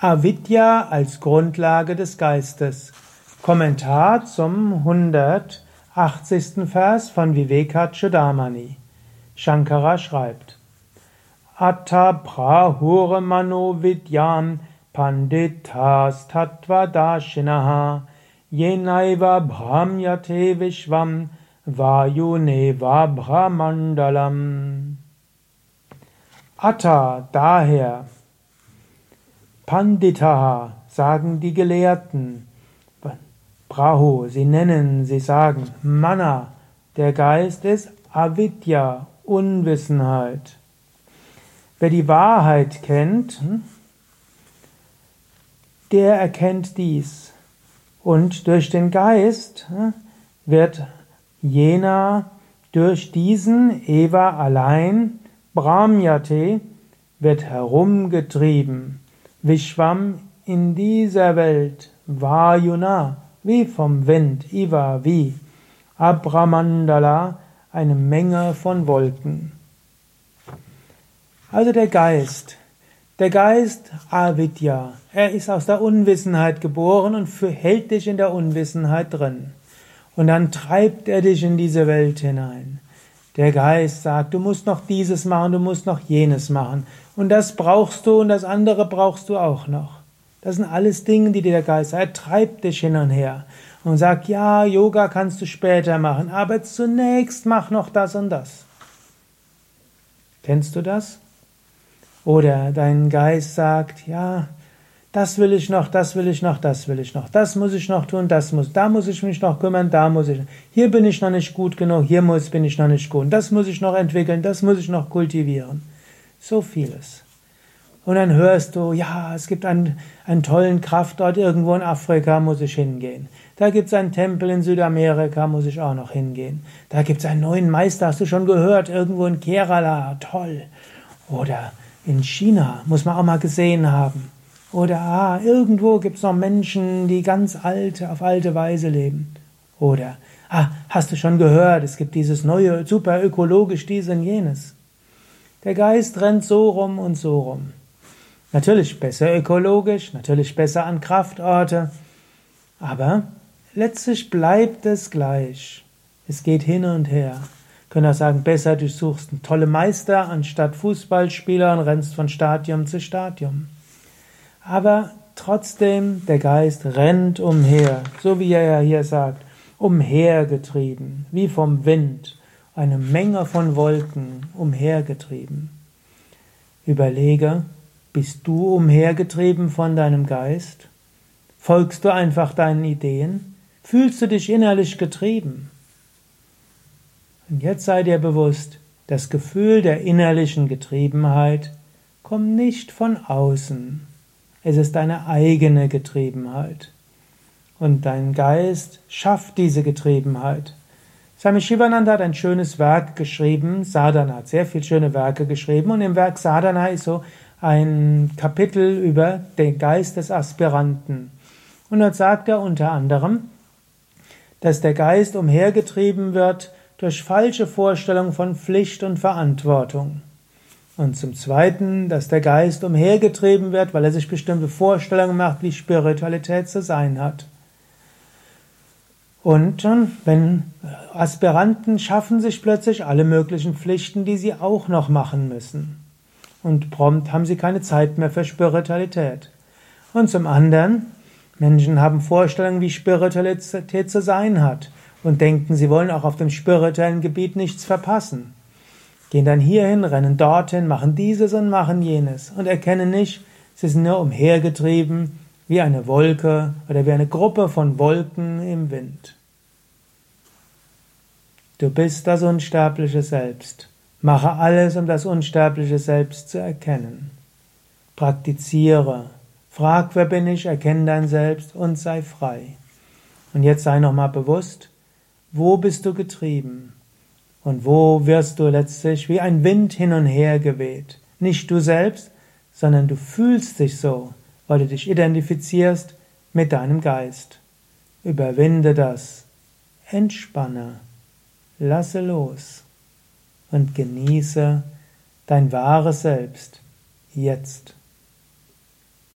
Avidya als Grundlage des Geistes. Kommentar zum 180. Vers von Vivekachudamani. Shankara schreibt: Atta prahure mano vidyam panditas tattvadashinaha yenaiva bhramyate vishvam vayuneva brahmandalam. Atta, daher, Panditaha sagen die Gelehrten. Brahu, sie nennen, sie sagen. Mana, der Geist ist Avidya, Unwissenheit. Wer die Wahrheit kennt, hm, der erkennt dies. Und durch den Geist hm, wird jener durch diesen Eva allein, Brahmyate, wird herumgetrieben. Vishwam in dieser Welt, Vayuna, wie vom Wind, Iva, wie, Abramandala, eine Menge von Wolken. Also der Geist, der Geist Avidya, er ist aus der Unwissenheit geboren und hält dich in der Unwissenheit drin. Und dann treibt er dich in diese Welt hinein. Der Geist sagt, du musst noch dieses machen, du musst noch jenes machen. Und das brauchst du und das andere brauchst du auch noch. Das sind alles Dinge, die dir der Geist sagt. Er treibt dich hin und her und sagt, ja, Yoga kannst du später machen, aber zunächst mach noch das und das. Kennst du das? Oder dein Geist sagt, ja, das will ich noch, das will ich noch, das will ich noch, das muss ich noch tun, das muss, da muss ich mich noch kümmern, da muss ich, hier bin ich noch nicht gut genug, hier muss, bin ich noch nicht gut, das muss ich noch entwickeln, das muss ich noch kultivieren. So vieles. Und dann hörst du, ja, es gibt einen, einen tollen Kraftort irgendwo in Afrika, muss ich hingehen. Da gibt es einen Tempel in Südamerika, muss ich auch noch hingehen. Da gibt es einen neuen Meister, hast du schon gehört, irgendwo in Kerala, toll. Oder in China, muss man auch mal gesehen haben. Oder ah, irgendwo gibt es noch Menschen, die ganz alt, auf alte Weise leben. Oder ah, hast du schon gehört, es gibt dieses neue, super ökologisch, dies und jenes. Der Geist rennt so rum und so rum. Natürlich besser ökologisch, natürlich besser an Kraftorte, aber letztlich bleibt es gleich. Es geht hin und her. können auch sagen, besser du suchst einen tolle Meister anstatt Fußballspieler und rennst von Stadium zu Stadium. Aber trotzdem, der Geist rennt umher, so wie er ja hier sagt, umhergetrieben, wie vom Wind, eine Menge von Wolken umhergetrieben. Überlege, bist du umhergetrieben von deinem Geist? Folgst du einfach deinen Ideen? Fühlst du dich innerlich getrieben? Und jetzt sei dir bewusst, das Gefühl der innerlichen Getriebenheit kommt nicht von außen. Es ist deine eigene Getriebenheit. Und dein Geist schafft diese Getriebenheit. Swami Shivananda hat ein schönes Werk geschrieben, Sadhana, hat sehr viele schöne Werke geschrieben und im Werk Sadhana ist so ein Kapitel über den Geist des Aspiranten. Und dort sagt er unter anderem, dass der Geist umhergetrieben wird durch falsche Vorstellungen von Pflicht und Verantwortung. Und zum Zweiten, dass der Geist umhergetrieben wird, weil er sich bestimmte Vorstellungen macht, wie Spiritualität zu sein hat. Und wenn Aspiranten schaffen sich plötzlich alle möglichen Pflichten, die sie auch noch machen müssen. Und prompt haben sie keine Zeit mehr für Spiritualität. Und zum anderen, Menschen haben Vorstellungen, wie Spiritualität zu sein hat und denken, sie wollen auch auf dem spirituellen Gebiet nichts verpassen gehen dann hierhin, rennen dorthin, machen dieses und machen jenes und erkennen nicht, sie sind nur umhergetrieben wie eine Wolke oder wie eine Gruppe von Wolken im Wind. Du bist das unsterbliche Selbst. Mache alles, um das unsterbliche Selbst zu erkennen. Praktiziere. Frag, wer bin ich, erkenne dein Selbst und sei frei. Und jetzt sei nochmal bewusst, wo bist du getrieben? Und wo wirst du letztlich wie ein Wind hin und her geweht? Nicht du selbst, sondern du fühlst dich so, weil du dich identifizierst mit deinem Geist. Überwinde das, entspanne, lasse los und genieße dein wahres Selbst jetzt.